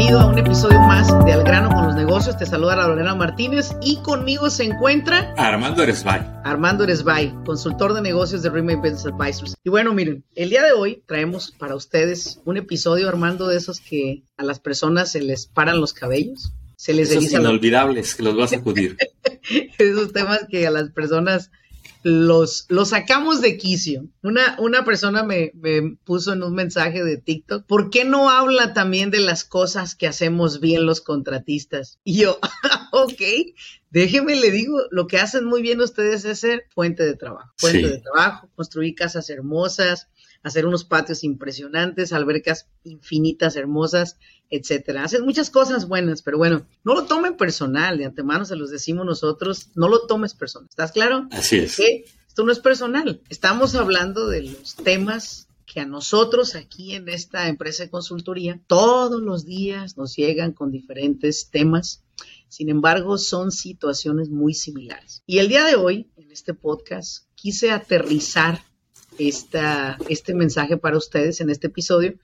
Bienvenido a un episodio más de Al grano con los negocios. Te saluda Lorena Martínez y conmigo se encuentra Armando Eresbay. Armando Eresbay, consultor de negocios de Remake Business Advisors. Y bueno, miren, el día de hoy traemos para ustedes un episodio, Armando, de esos que a las personas se les paran los cabellos. Se les Esos inolvidables que los vas a acudir. Esos temas que a las personas los, los sacamos de quicio. Una, una persona me, me, puso en un mensaje de TikTok, ¿por qué no habla también de las cosas que hacemos bien los contratistas? Y yo, ok, déjeme le digo, lo que hacen muy bien ustedes es ser fuente de trabajo. Fuente sí. de trabajo, construir casas hermosas, hacer unos patios impresionantes, albercas infinitas, hermosas, etcétera. Hacen muchas cosas buenas, pero bueno, no lo tomen personal, de antemano se los decimos nosotros, no lo tomes personal. ¿Estás claro? Así es. Que esto no es personal. Estamos hablando de los temas que a nosotros aquí en esta empresa de consultoría todos los días nos llegan con diferentes temas. Sin embargo, son situaciones muy similares. Y el día de hoy, en este podcast, quise aterrizar esta, este mensaje para ustedes en este episodio,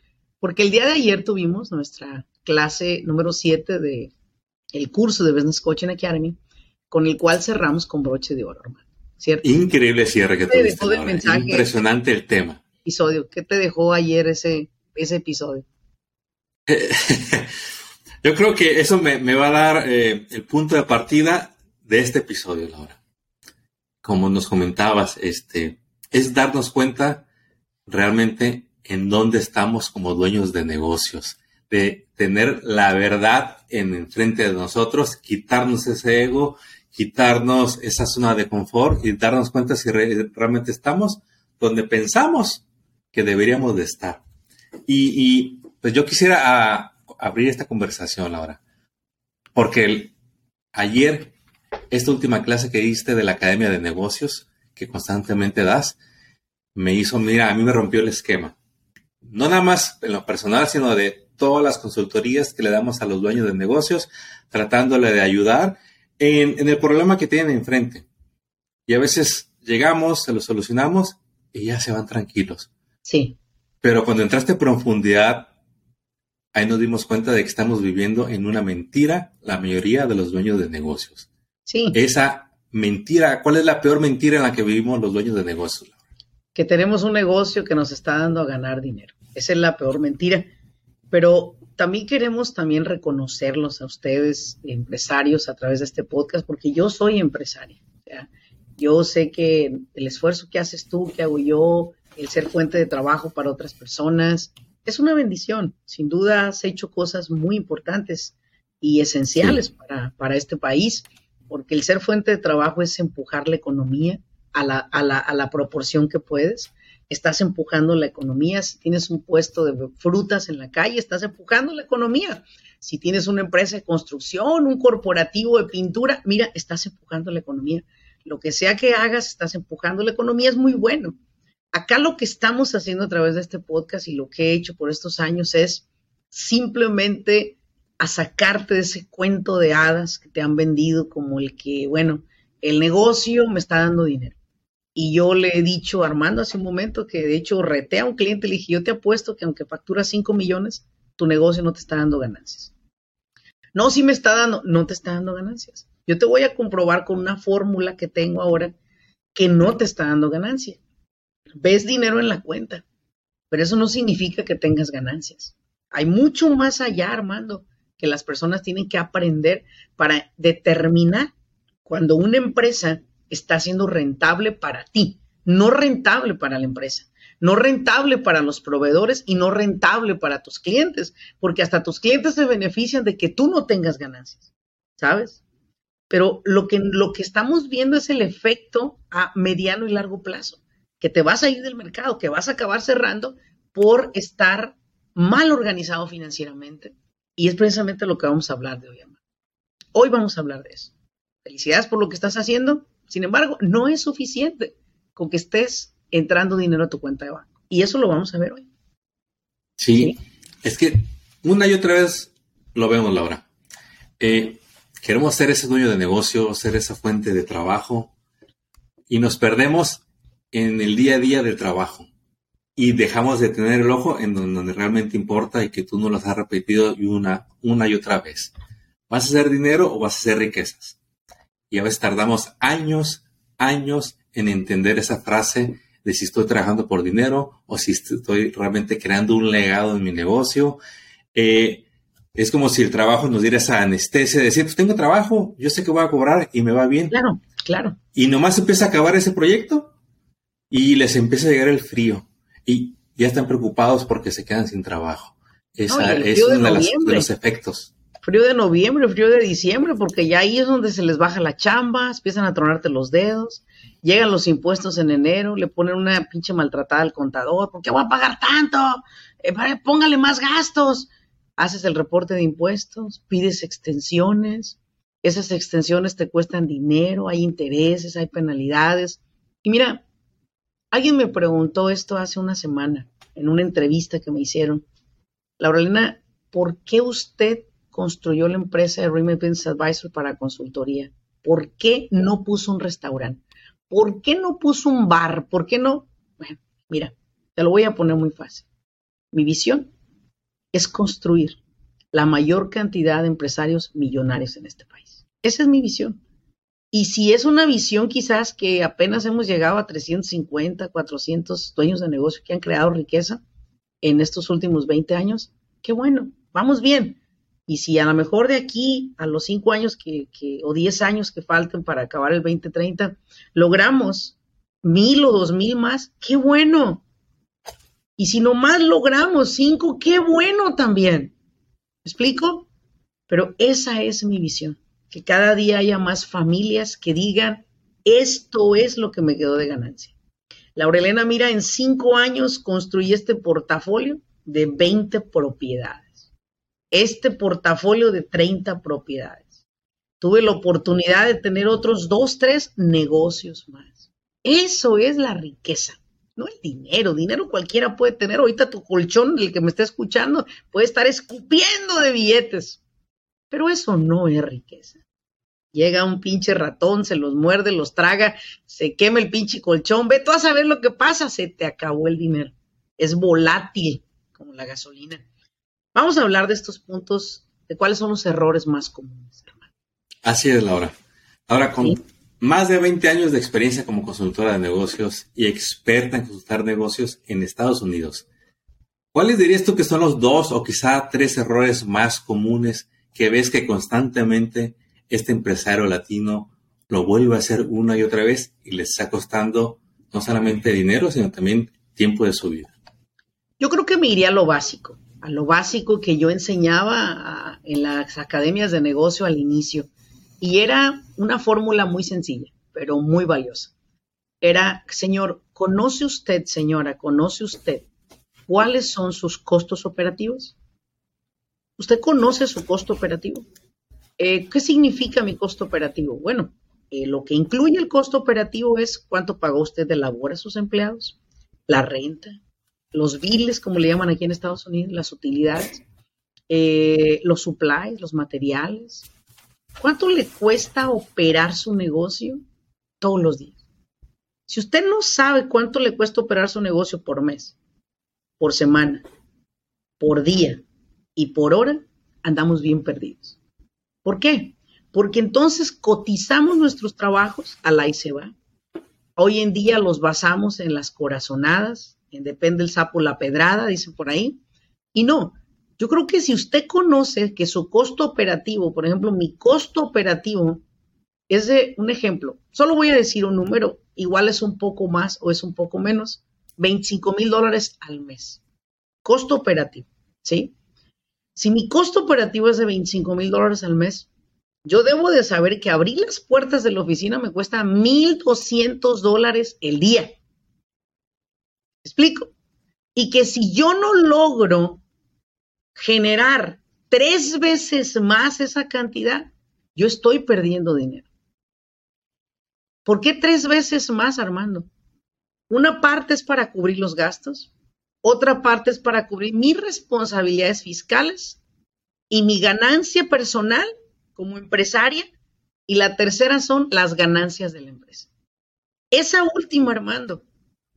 porque el día de ayer tuvimos nuestra clase número 7 de el curso de Business Coaching Academy, con el cual cerramos con broche de oro, hermano. ¿Cierto? Increíble cierre que tuviste. Mensaje, Impresionante el tema. Episodio. ¿Qué te dejó ayer ese, ese episodio? Yo creo que eso me, me va a dar eh, el punto de partida de este episodio, Laura. Como nos comentabas, este, es darnos cuenta realmente en dónde estamos como dueños de negocios, de tener la verdad en enfrente de nosotros, quitarnos ese ego, quitarnos esa zona de confort y darnos cuenta si re realmente estamos donde pensamos que deberíamos de estar. Y, pues yo quisiera a, abrir esta conversación ahora, porque ayer, esta última clase que diste de la Academia de Negocios, que constantemente das, me hizo, mira, a mí me rompió el esquema. No nada más en lo personal, sino de todas las consultorías que le damos a los dueños de negocios, tratándole de ayudar en, en el problema que tienen enfrente. Y a veces llegamos, se lo solucionamos y ya se van tranquilos. Sí. Pero cuando entraste en profundidad, ahí nos dimos cuenta de que estamos viviendo en una mentira la mayoría de los dueños de negocios. Sí. Esa mentira, ¿cuál es la peor mentira en la que vivimos los dueños de negocios? Que tenemos un negocio que nos está dando a ganar dinero. Esa es la peor mentira. Pero también queremos también reconocerlos a ustedes, empresarios, a través de este podcast, porque yo soy empresario. O sea, yo sé que el esfuerzo que haces tú, que hago yo, el ser fuente de trabajo para otras personas, es una bendición. Sin duda has hecho cosas muy importantes y esenciales sí. para, para este país porque el ser fuente de trabajo es empujar la economía a la, a la, a la proporción que puedes. Estás empujando la economía. Si tienes un puesto de frutas en la calle, estás empujando la economía. Si tienes una empresa de construcción, un corporativo de pintura, mira, estás empujando la economía. Lo que sea que hagas, estás empujando la economía, es muy bueno. Acá lo que estamos haciendo a través de este podcast y lo que he hecho por estos años es simplemente a sacarte de ese cuento de hadas que te han vendido como el que, bueno, el negocio me está dando dinero. Y yo le he dicho a Armando hace un momento que de hecho reté a un cliente, le dije, yo te apuesto que aunque facturas 5 millones, tu negocio no te está dando ganancias. No, sí me está dando, no te está dando ganancias. Yo te voy a comprobar con una fórmula que tengo ahora que no te está dando ganancia. Ves dinero en la cuenta, pero eso no significa que tengas ganancias. Hay mucho más allá, Armando que las personas tienen que aprender para determinar cuando una empresa está siendo rentable para ti, no rentable para la empresa, no rentable para los proveedores y no rentable para tus clientes, porque hasta tus clientes se benefician de que tú no tengas ganancias, ¿sabes? Pero lo que, lo que estamos viendo es el efecto a mediano y largo plazo. que te vas a ir del mercado, que vas a acabar cerrando por estar mal organizado financieramente. Y es precisamente lo que vamos a hablar de hoy, Hoy vamos a hablar de eso. Felicidades por lo que estás haciendo. Sin embargo, no es suficiente con que estés entrando dinero a tu cuenta de banco. Y eso lo vamos a ver hoy. Sí, es que una y otra vez lo vemos, Laura. Eh, queremos ser ese dueño de negocio, ser esa fuente de trabajo y nos perdemos en el día a día del trabajo y dejamos de tener el ojo en donde, realmente importa y que tú no los has repetido una, una y otra vez. ¿Vas a hacer dinero o vas a hacer riquezas? Y a veces tardamos años, años en entender esa frase de si estoy trabajando por dinero o si estoy realmente creando un legado en mi negocio. Eh, es como si el trabajo nos diera esa anestesia de decir, pues tengo trabajo, yo sé que voy a cobrar y me va bien. Claro, claro. Y nomás empieza a acabar ese proyecto y les empieza a llegar el frío y ya están preocupados porque se quedan sin trabajo. Esa es uno de, de, los efectos. Frío de noviembre, frío de diciembre, porque ya ahí es donde se les baja la chamba, empiezan a tronarte los dedos, llegan los impuestos en enero, le ponen una pinche maltratada al contador, ¿por qué voy a pagar tanto? Eh, póngale más gastos. Haces el reporte de impuestos, pides extensiones, esas extensiones te cuestan dinero, hay intereses, hay penalidades. Y mira, alguien me preguntó esto hace una semana en una entrevista que me hicieron. Laurelina, ¿por qué usted construyó la empresa de Remittance Advisor para consultoría? ¿Por qué no puso un restaurante? ¿Por qué no puso un bar? ¿Por qué no? Bueno, mira, te lo voy a poner muy fácil. Mi visión es construir la mayor cantidad de empresarios millonarios en este país. Esa es mi visión. Y si es una visión quizás que apenas hemos llegado a 350, 400 dueños de negocio que han creado riqueza en estos últimos 20 años, qué bueno, vamos bien. Y si a lo mejor de aquí a los cinco años que, o diez años que falten para acabar el 2030, logramos mil o dos mil más, qué bueno. Y si nomás logramos cinco, qué bueno también. ¿Me explico? Pero esa es mi visión, que cada día haya más familias que digan, esto es lo que me quedó de ganancia. Laurelena, mira, en cinco años construí este portafolio de 20 propiedades este portafolio de 30 propiedades. Tuve la oportunidad de tener otros dos, tres negocios más. Eso es la riqueza, no el dinero. Dinero cualquiera puede tener. Ahorita tu colchón, el que me está escuchando, puede estar escupiendo de billetes. Pero eso no es riqueza. Llega un pinche ratón, se los muerde, los traga, se quema el pinche colchón. Ve tú a saber lo que pasa, se te acabó el dinero. Es volátil, como la gasolina. Vamos a hablar de estos puntos, de cuáles son los errores más comunes, hermano. Así es, Laura. Ahora, con más de 20 años de experiencia como consultora de negocios y experta en consultar negocios en Estados Unidos, ¿cuáles dirías tú que son los dos o quizá tres errores más comunes que ves que constantemente este empresario latino lo vuelve a hacer una y otra vez y les está costando no solamente dinero, sino también tiempo de su vida? Yo creo que me iría a lo básico a lo básico que yo enseñaba en las academias de negocio al inicio. Y era una fórmula muy sencilla, pero muy valiosa. Era, señor, ¿conoce usted, señora, conoce usted cuáles son sus costos operativos? ¿Usted conoce su costo operativo? Eh, ¿Qué significa mi costo operativo? Bueno, eh, lo que incluye el costo operativo es cuánto pagó usted de labor a sus empleados, la renta, los biles, como le llaman aquí en Estados Unidos, las utilidades, eh, los supplies, los materiales. ¿Cuánto le cuesta operar su negocio todos los días? Si usted no sabe cuánto le cuesta operar su negocio por mes, por semana, por día y por hora, andamos bien perdidos. ¿Por qué? Porque entonces cotizamos nuestros trabajos a la y se. Hoy en día los basamos en las corazonadas, depende el sapo la pedrada, dicen por ahí. Y no, yo creo que si usted conoce que su costo operativo, por ejemplo, mi costo operativo es de un ejemplo, solo voy a decir un número, igual es un poco más o es un poco menos, 25 mil dólares al mes. Costo operativo, ¿sí? Si mi costo operativo es de 25 mil dólares al mes, yo debo de saber que abrir las puertas de la oficina me cuesta 1.200 dólares el día. explico? Y que si yo no logro generar tres veces más esa cantidad, yo estoy perdiendo dinero. ¿Por qué tres veces más, Armando? Una parte es para cubrir los gastos, otra parte es para cubrir mis responsabilidades fiscales y mi ganancia personal como empresaria, y la tercera son las ganancias de la empresa. Esa última, Armando,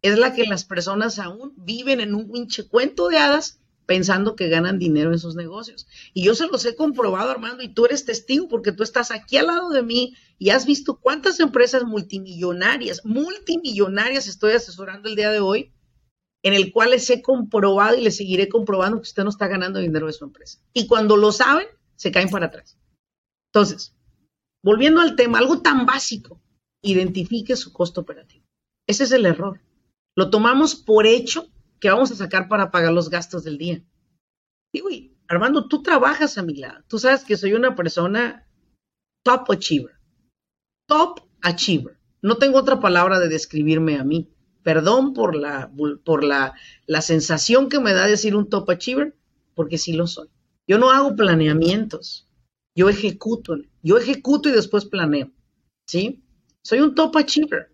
es la que las personas aún viven en un pinche cuento de hadas pensando que ganan dinero en sus negocios. Y yo se los he comprobado, Armando, y tú eres testigo porque tú estás aquí al lado de mí y has visto cuántas empresas multimillonarias, multimillonarias estoy asesorando el día de hoy, en el cual les he comprobado y les seguiré comprobando que usted no está ganando dinero de su empresa. Y cuando lo saben, se caen para atrás. Entonces, volviendo al tema, algo tan básico, identifique su costo operativo. Ese es el error. Lo tomamos por hecho que vamos a sacar para pagar los gastos del día. Digo, Armando, tú trabajas a mi lado. Tú sabes que soy una persona top achiever. Top achiever. No tengo otra palabra de describirme a mí. Perdón por la, por la, la sensación que me da decir un top achiever, porque sí lo soy. Yo no hago planeamientos. Yo ejecuto. Yo ejecuto y después planeo. ¿Sí? Soy un top achiever.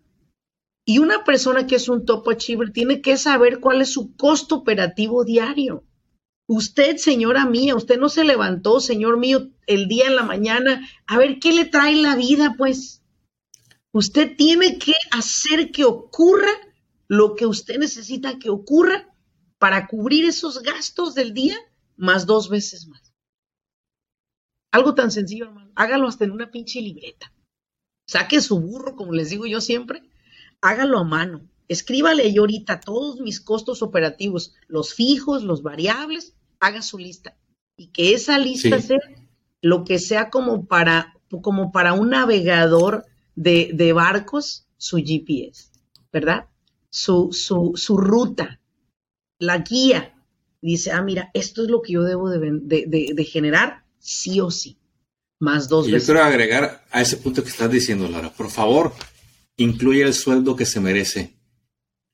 Y una persona que es un top achiever tiene que saber cuál es su costo operativo diario. Usted, señora mía, usted no se levantó, señor mío, el día en la mañana, a ver qué le trae la vida, pues. Usted tiene que hacer que ocurra lo que usted necesita que ocurra para cubrir esos gastos del día más dos veces más. Algo tan sencillo, hermano. Hágalo hasta en una pinche libreta. Saque su burro, como les digo yo siempre, hágalo a mano. Escríbale ahí ahorita todos mis costos operativos, los fijos, los variables, haga su lista. Y que esa lista sea lo que sea como para, como para un navegador de, de barcos, su GPS, ¿verdad? Su, su, su, ruta, la guía. Dice, ah, mira, esto es lo que yo debo de, de generar, sí o sí. Más dos y veces. Yo quiero agregar a ese punto que estás diciendo, Laura. Por favor, incluye el sueldo que se merece.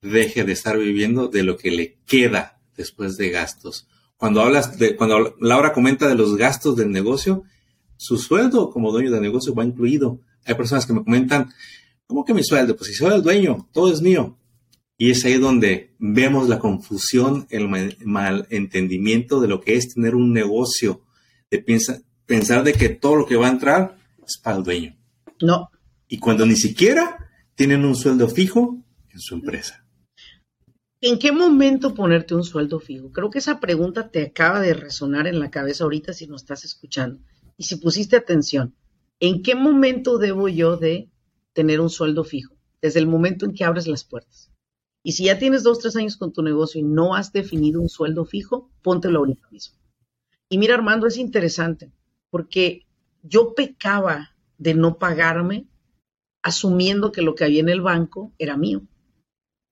Deje de estar viviendo de lo que le queda después de gastos. Cuando hablas de, cuando Laura comenta de los gastos del negocio, su sueldo como dueño de negocio va incluido. Hay personas que me comentan, ¿cómo que mi sueldo? Pues si soy el dueño, todo es mío. Y es ahí donde vemos la confusión, el malentendimiento de lo que es tener un negocio, de pensar de que todo lo que va a entrar es para el dueño. No. Y cuando ni siquiera tienen un sueldo fijo en su empresa. ¿En qué momento ponerte un sueldo fijo? Creo que esa pregunta te acaba de resonar en la cabeza ahorita si nos estás escuchando. Y si pusiste atención, ¿en qué momento debo yo de tener un sueldo fijo? Desde el momento en que abres las puertas. Y si ya tienes dos, tres años con tu negocio y no has definido un sueldo fijo, póntelo ahorita mismo. Y mira, Armando, es interesante, porque yo pecaba de no pagarme asumiendo que lo que había en el banco era mío.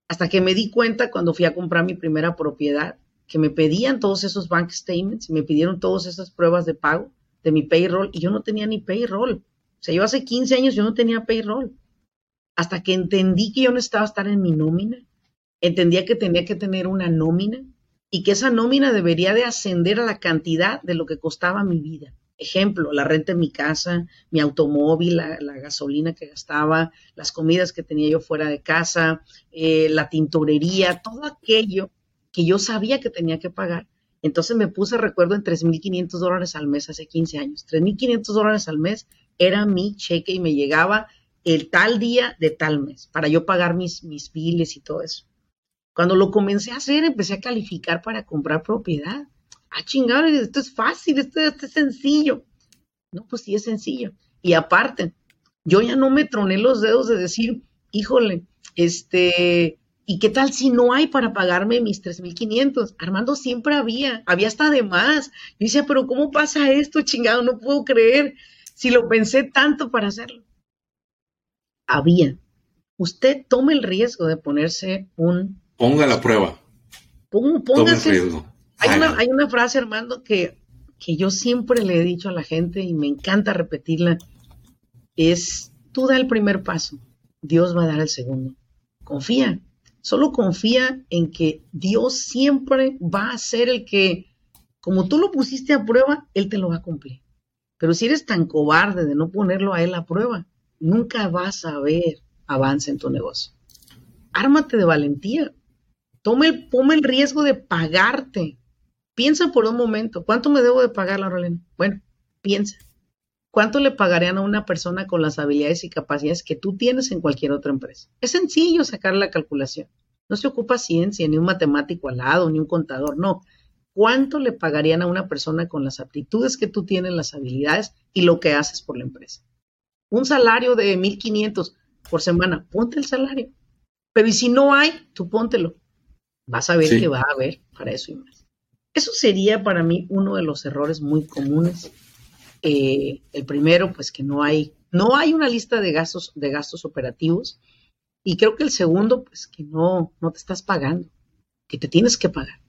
Hasta que me di cuenta cuando fui a comprar mi primera propiedad, que me pedían todos esos bank statements, me pidieron todas esas pruebas de pago de mi payroll y yo no tenía ni payroll. O sea, yo hace 15 años yo no tenía payroll. Hasta que entendí que yo necesitaba estar en mi nómina, entendía que tenía que tener una nómina y que esa nómina debería de ascender a la cantidad de lo que costaba mi vida. Ejemplo, la renta en mi casa, mi automóvil, la, gasolina que gastaba, las comidas que tenía yo fuera de casa, eh, la tintorería, todo aquello que yo sabía que tenía que pagar. Entonces me puse, recuerdo, en 3.500 dólares al mes hace 15 años. 3.500 dólares al mes era mi cheque y me llegaba el tal día de tal mes para yo pagar mis, mis biles y todo eso. Cuando lo comencé a hacer, empecé a calificar para comprar propiedad ah, chingado, esto es fácil, esto, es sencillo. No, pues sí es sencillo. Y aparte, yo ya no me troné los dedos de decir, híjole, este, ¿y qué tal si no hay para pagarme mis 3.500? Armando siempre había, había hasta de más. Yo decía, pero ¿cómo pasa esto, chingado? No puedo creer si lo pensé tanto para hacerlo. Había. Usted tome el riesgo de ponerse un... Ponga la prueba. póngase, el riesgo. Hay una, frase, Armando, que, que yo siempre le he dicho a la gente y me encanta repetirla. Es, tú da el primer paso, Dios va a dar el segundo. Confía. Solo confía en que Dios siempre va a ser el que, como tú lo pusiste a prueba, Él te lo va a cumplir. Pero si eres tan cobarde de no ponerlo a Él a prueba, nunca vas a ver avance en tu negocio. Ármate de valentía. Tome el, riesgo de pagarte. Piensa por un momento, ¿cuánto me debo de pagar, Laurelena? Bueno, piensa. ¿Cuánto le pagarían a una persona con las habilidades y capacidades que tú tienes en cualquier otra empresa? Es sencillo sacar la calculación. No se ocupa ciencia, ni un matemático al lado, ni un contador, no. ¿Cuánto le pagarían a una persona con las aptitudes que tú tienes, las habilidades y lo que haces por la empresa? Un salario de 1.500 por semana, ponte el salario. Pero y si no hay, tú póntelo. Vas a ver que va a haber para eso y más. Eso sería para mí uno de los errores muy comunes eh, el primero, pues que no hay, no hay una lista de gastos, de gastos operativos. Y creo que el segundo, pues que no, no te estás pagando, que te tienes que pagar.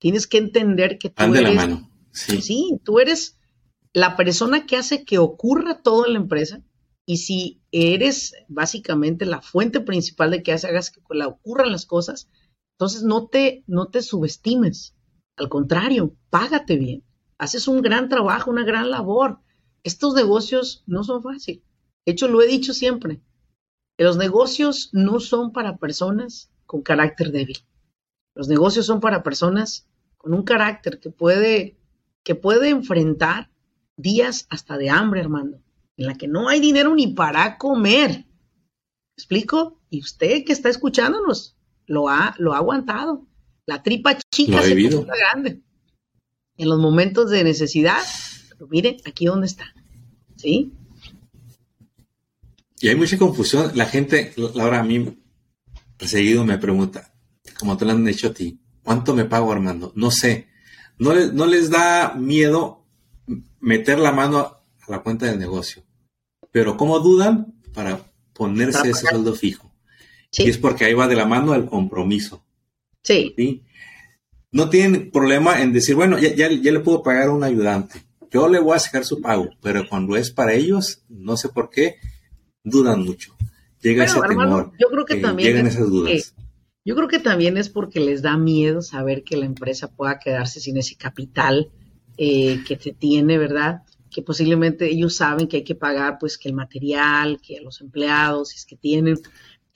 Tienes que entender que tú eres. la mano. Sí. sí, tú eres la persona que hace que ocurra todo en la empresa. Y si eres básicamente la fuente principal de que hagas que ocurran las cosas, entonces no te, no te subestimes. Al contrario, págate bien haces un gran trabajo, una gran labor. Estos negocios no son fáciles. De hecho, lo he dicho siempre. Los negocios no son para personas con carácter débil. Los negocios son para personas con un carácter que puede, que puede enfrentar días hasta de hambre, hermano, en la que no hay dinero ni para comer. ¿Me explico? Y usted que está escuchándonos lo ha, lo ha aguantado. La tripa chica se puso grande en los momentos de necesidad, pero mire, aquí dónde está. ¿Sí? Y hay mucha confusión. La gente, ahora a mí, seguido me pregunta, como te lo han hecho a ti, ¿cuánto me pago, Armando? No sé. No, no les da miedo meter la mano a la cuenta del negocio. Pero ¿cómo dudan para ponerse ese sueldo fijo? Y es porque ahí va de la mano el compromiso. Sí. ¿sí? no tienen problema en decir, bueno, ya, ya, le puedo pagar a un ayudante. Yo le voy a sacar su pago, pero cuando es para ellos, no sé por qué, dudan mucho. Llega ese temor. Yo creo que también llegan esas dudas. yo creo que también es porque les da miedo saber que la empresa pueda quedarse sin ese capital eh, que se tiene, ¿verdad? Que posiblemente ellos saben que hay que pagar, pues, que el material, que a los empleados, si es que tienen,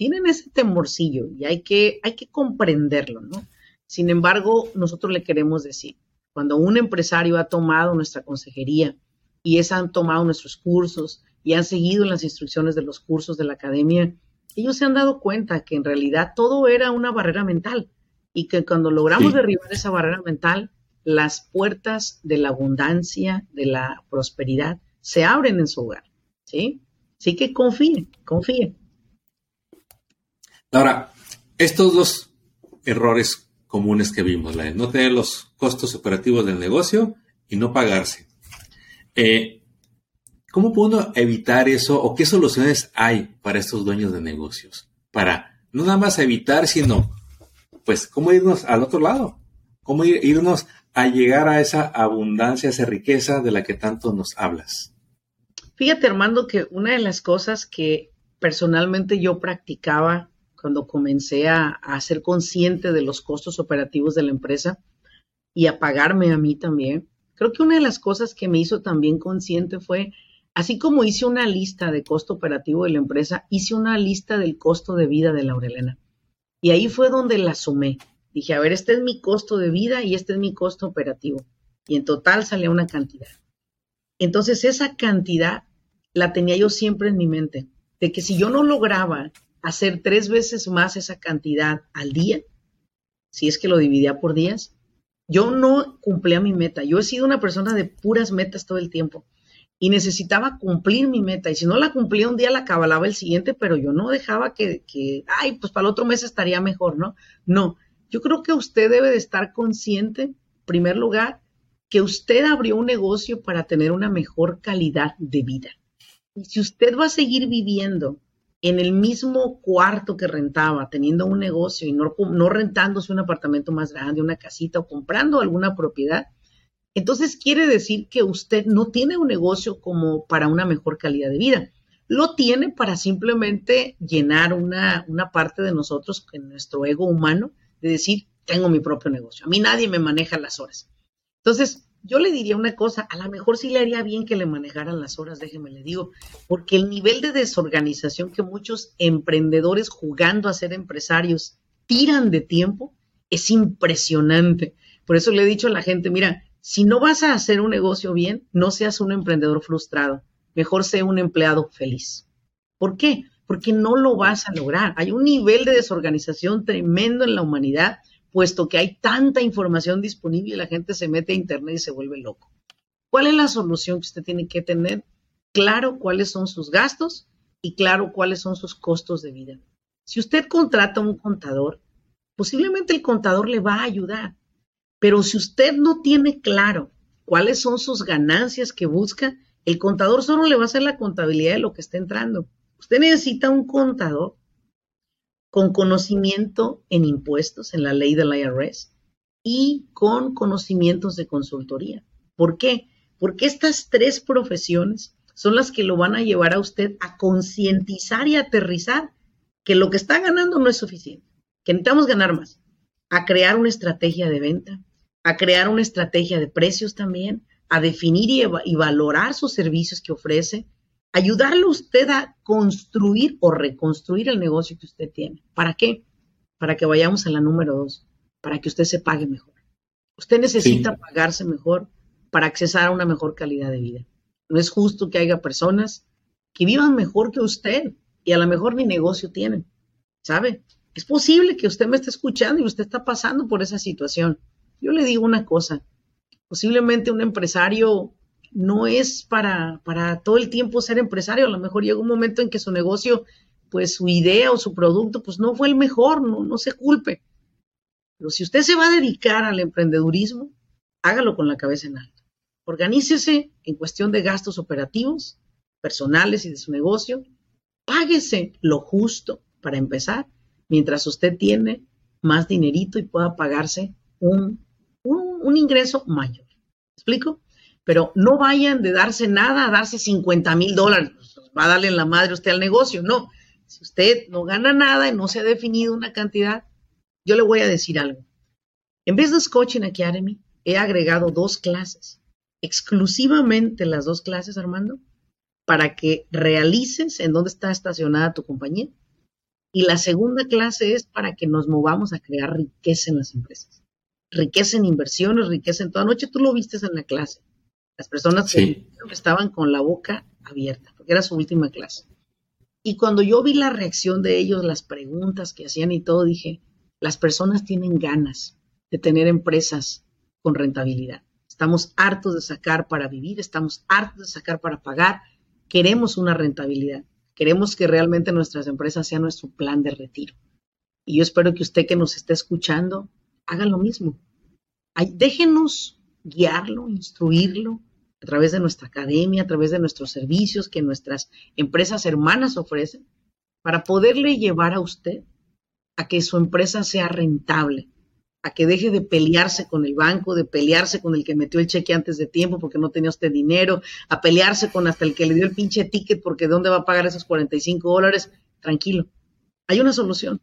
tienen ese temorcillo y hay que, hay que comprenderlo, ¿no? Sin embargo, nosotros le queremos decir, cuando un empresario ha tomado nuestra consejería y es, han tomado nuestros cursos y han seguido las instrucciones de los cursos de la academia, ellos se han dado cuenta que en realidad todo era una barrera mental y que cuando logramos derribar esa barrera mental, las puertas de la abundancia, de la prosperidad, se abren en su hogar. ¿sí? Así que confíen, confíen. Ahora, estos dos errores comunes que vimos, no tener los costos operativos del negocio y no pagarse. Eh, ¿Cómo puedo evitar eso o qué soluciones hay para estos dueños de negocios? Para no nada más evitar, sino, pues, cómo irnos al otro lado, cómo irnos a llegar a esa abundancia, esa riqueza de la que tanto nos hablas. Fíjate, Armando, que una de las cosas que personalmente yo practicaba cuando comencé a, ser consciente de los costos operativos de la empresa y a pagarme a mí también. Creo que una de las cosas que me hizo también consciente fue, así como hice una lista de costo operativo de la empresa, hice una lista del costo de vida de Laurelena. Y ahí fue donde la sumé. Dije, a ver, este es mi costo de vida y este es mi costo operativo. Y en total salía una cantidad. Entonces esa cantidad la tenía yo siempre en mi mente, de que si yo no lograba hacer tres veces más esa cantidad al día, si es que lo dividía por días, yo no cumplía mi meta. Yo he sido una persona de puras metas todo el tiempo y necesitaba cumplir mi meta. Y si no la cumplía un día, la cabalaba el siguiente, pero yo no dejaba que, que, ay, pues para el otro mes estaría mejor, ¿no? No, yo creo que usted debe de estar consciente, en primer lugar, que usted abrió un negocio para tener una mejor calidad de vida. Y si usted va a seguir viviendo en el mismo cuarto que rentaba, teniendo un negocio y no, rentándose un apartamento más grande, una casita o comprando alguna propiedad, entonces quiere decir que usted no tiene un negocio como para una mejor calidad de vida. lo tiene para simplemente llenar una, una parte de nosotros, en nuestro ego humano, de decir, tengo mi propio negocio. A mí nadie me maneja las horas. Entonces, yo le diría una cosa, a lo mejor sí le haría bien que le manejaran las horas, déjeme le digo, porque el nivel de desorganización que muchos emprendedores jugando a ser empresarios tiran de tiempo es impresionante. Por eso le he dicho a la gente, mira, si no vas a hacer un negocio bien, no seas un emprendedor frustrado mejor sea un empleado feliz. ¿Por qué? Porque no lo vas a lograr. Hay un nivel de desorganización tremendo en la humanidad, puesto que hay tanta información disponible la gente se mete a Internet y se vuelve loco. ¿Cuál es la solución que usted tiene que tener? Claro cuáles son sus gastos y claro cuáles son sus costos de vida. Si usted contrata a un contador, posiblemente el contador le va a ayudar, pero si usted no tiene claro cuáles son sus ganancias que busca, el contador solo le va a hacer la contabilidad de lo que está entrando. Usted necesita un contador con conocimiento en impuestos, en la ley del IRS, y con conocimientos de consultoría. ¿Por qué? Porque estas tres profesiones son las que lo van a llevar a usted a concientizar y aterrizar que lo que está ganando no es suficiente, que necesitamos ganar más, a crear una estrategia de venta, a crear una estrategia de precios también, a definir y, valorar sus servicios que ofrece, ayudarle a usted a construir o reconstruir el negocio que usted tiene. ¿Para qué? Para que vayamos a la número dos, para que usted se pague mejor. Usted necesita pagarse mejor para accesar a una mejor calidad de vida. No es justo que haya personas que vivan mejor que usted y a lo mejor ni negocio tienen. ¿Sabe? Es posible que usted me esté escuchando y usted está pasando por esa situación. Yo le digo una cosa, posiblemente un empresario no es para, para todo el tiempo ser empresario, a lo mejor llega un momento en que su negocio, pues su idea o su producto, pues no fue el mejor, no, no se culpe. Pero si usted se va a dedicar al emprendedurismo, hágalo con la cabeza en alto. Organícese en cuestión de gastos operativos, personales y de su negocio. Páguese lo justo para empezar, mientras usted tiene más dinerito y pueda pagarse un un, ingreso mayor. explico? Pero no vayan de darse nada a darse 50 mil dólares. Va a darle en la madre usted al negocio. No. Si usted no gana nada y no se ha definido una cantidad, yo le voy a decir algo. En de Coaching Academy, he agregado dos clases, exclusivamente las dos clases, Armando, para que realices en dónde está estacionada tu compañía. Y la segunda clase es para que nos movamos a crear riqueza en las empresas riqueza en inversiones, riqueza en toda noche. Tú lo viste en la clase. Las personas que estaban con la boca abierta, porque era su última clase. Y cuando yo vi la reacción de ellos, las preguntas que hacían y todo, dije, las personas tienen ganas de tener empresas con rentabilidad. Estamos hartos de sacar para vivir, estamos hartos de sacar para pagar, queremos una rentabilidad, queremos que realmente nuestras empresas sean nuestro plan de retiro. Y yo espero que usted que nos esté escuchando hagan lo mismo. déjenos guiarlo, instruirlo a través de nuestra academia, a través de nuestros servicios que nuestras empresas hermanas ofrecen, para poderle llevar a usted a que su empresa sea rentable, a que deje de pelearse con el banco, de pelearse con el que metió el cheque antes de tiempo porque no tenía usted dinero, a pelearse con hasta el que le dio el pinche ticket porque de dónde va a pagar esos 45 dólares. Tranquilo, hay una solución.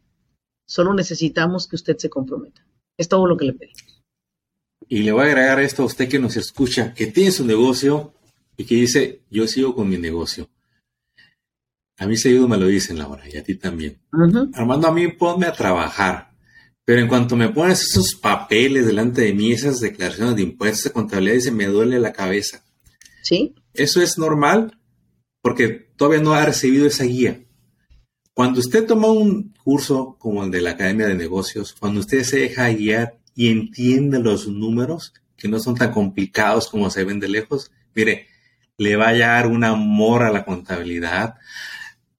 Solo necesitamos que usted se comprometa. Es todo lo que le pedimos. Y le voy a agregar esto a usted que nos escucha, que tiene su negocio y que dice, yo sigo con mi negocio. A mí seguido me lo dicen, Laura, y a ti también. Armando, a mí ponme a trabajar. Pero en cuanto me pones esos papeles delante de mí, esas declaraciones de impuestos, de contabilidad, dice, me duele la cabeza. Sí. Eso es normal porque todavía no ha recibido esa guía. Cuando usted toma un curso como el de la Academia de Negocios, cuando usted se deja guiar y entiende los números, que no son tan complicados como se ven de lejos, mire, le va a hallar un amor a la contabilidad,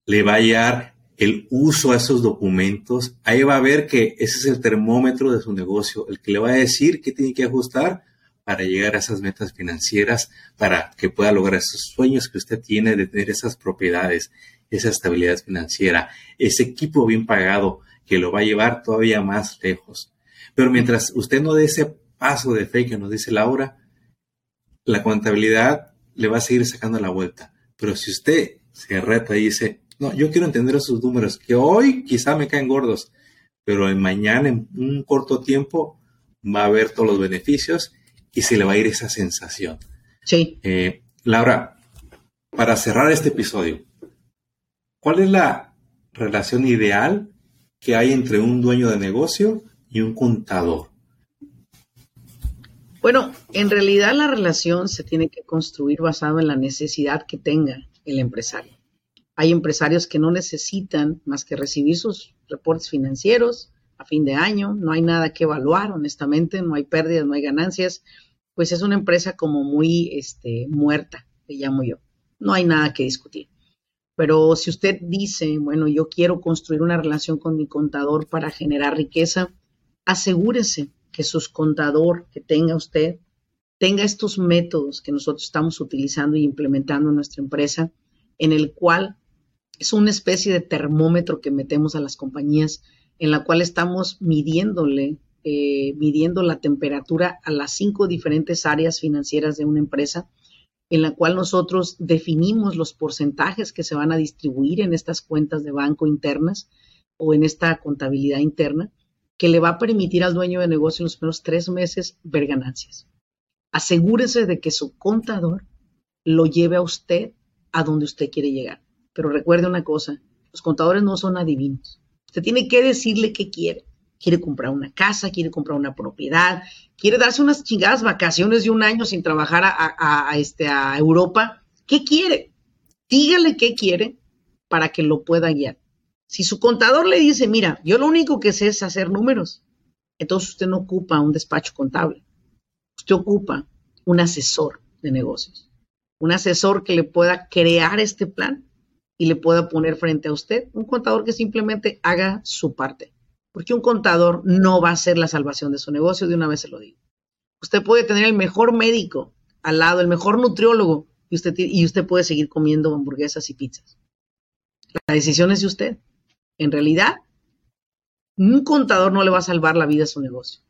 le va a hallar el uso a esos documentos, ahí va a ver que ese es el termómetro de su negocio, el que le va a decir qué tiene que ajustar para llegar a esas metas financieras, para que pueda lograr esos sueños que usted tiene de tener esas propiedades esa estabilidad financiera, ese equipo bien pagado que lo va a llevar todavía más lejos. Pero mientras usted no dé ese paso de fe que nos dice Laura, la contabilidad le va a seguir sacando la vuelta. Pero si usted se reta y dice, no, yo quiero entender esos números que hoy quizá me caen gordos, pero en mañana, en un corto tiempo, va a ver todos los beneficios y se le va a ir esa sensación. Sí. Eh, Laura, para cerrar este episodio, ¿cuál es la relación ideal que hay entre un dueño de negocio y un contador? Bueno, en realidad la relación se tiene que construir basado en la necesidad que tenga el empresario. Hay empresarios que no necesitan más que recibir sus reportes financieros a fin de año, no hay nada que evaluar, honestamente, no hay pérdidas, no hay ganancias, pues es una empresa como muy este, muerta, le llamo yo. No hay nada que discutir. Pero si usted dice, bueno, yo quiero construir una relación con mi contador para generar riqueza, asegúrese que su contador que tenga usted tenga estos métodos que nosotros estamos utilizando y implementando en nuestra empresa, en el cual es una especie de termómetro que metemos a las compañías, en la cual estamos midiéndole, eh, midiendo la temperatura a las cinco diferentes áreas financieras de una empresa, en la cual nosotros definimos los porcentajes que se van a distribuir en estas cuentas de banco internas o en esta contabilidad interna que le va a permitir al dueño de negocio en los primeros tres meses ver ganancias. Asegúrese de que su contador lo lleve a usted a donde usted quiere llegar. Pero recuerde una cosa, los contadores no son adivinos. Usted tiene que decirle qué quiere. Quiere comprar una casa, quiere comprar una propiedad, quiere darse unas chingadas vacaciones de un año sin trabajar a, este, a Europa. ¿Qué quiere? Dígale qué quiere para que lo pueda guiar. Si su contador le dice, mira, yo lo único que sé es hacer números, entonces usted no ocupa un despacho contable. Usted ocupa un asesor de negocios. Un asesor que le pueda crear este plan y le pueda poner frente a usted. Un contador que simplemente haga su parte. Porque un contador no va a ser la salvación de su negocio, de una vez se lo digo. Usted puede tener el mejor médico al lado, el mejor nutriólogo, y usted, y usted puede seguir comiendo hamburguesas y pizzas. La decisión es de usted. En realidad, un contador no le va a salvar la vida a su negocio,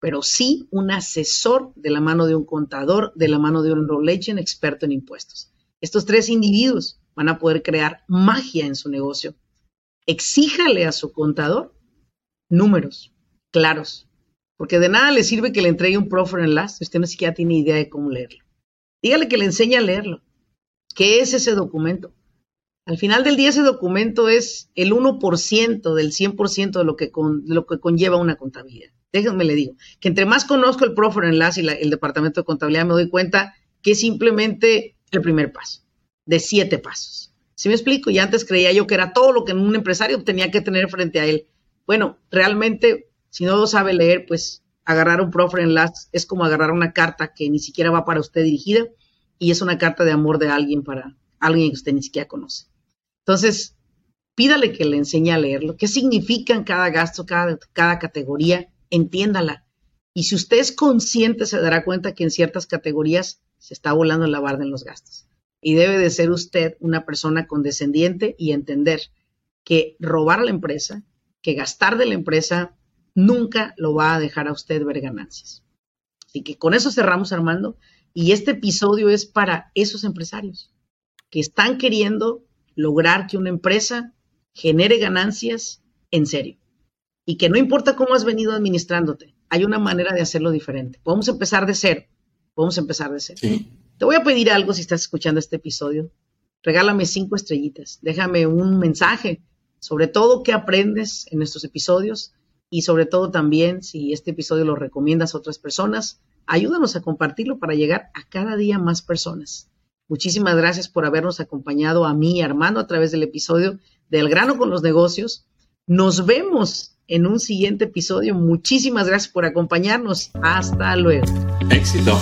pero sí un asesor de la mano de un contador, de la mano de un enrollment experto en impuestos. Estos tres individuos van a poder crear magia en su negocio. Exíjale a su contador números claros, porque de nada le sirve que le entregue un profit and last si usted no siquiera tiene idea de cómo leerlo. Dígale que le enseñe a leerlo. ¿Qué es ese documento? Al final del día ese documento es el 1% del 100% de lo, que de lo que conlleva una contabilidad. Déjenme le digo, que entre más conozco el Profit Enlace y el departamento de contabilidad, me doy cuenta que es simplemente el primer paso, de siete pasos. ¿Sí me explico? Y antes creía yo que era todo lo que un empresario tenía que tener frente a él. Bueno, realmente, si no lo sabe leer, pues agarrar un Profit Enlace es como agarrar una carta que ni siquiera va para usted dirigida y es una carta de amor de alguien para alguien que usted ni siquiera conoce. Entonces, pídale que le enseñe a leerlo, qué significan cada gasto, cada, cada categoría, entiéndala. Y si usted es consciente, se dará cuenta que en ciertas categorías se está volando la barda en los gastos. Y debe de ser usted una persona condescendiente y entender que robar a la empresa, que gastar de la empresa, nunca lo va a dejar a usted ver ganancias. Así que con eso cerramos, Armando. Y este episodio es para esos empresarios que están queriendo lograr que una empresa genere ganancias en serio. Y que no importa cómo has venido administrándote, hay una manera de hacerlo diferente. Podemos empezar de cero. Podemos empezar de cero. Te voy a pedir algo si estás escuchando este episodio. Regálame cinco estrellitas. Déjame un mensaje sobre todo qué aprendes en estos episodios y sobre todo también si este episodio lo recomiendas a otras personas, ayúdanos a compartirlo para llegar a cada día más personas. Muchísimas gracias por habernos acompañado a mí y Armando a través del episodio del grano con los negocios. Nos vemos en un siguiente episodio. Muchísimas gracias por acompañarnos. Hasta luego. Éxito.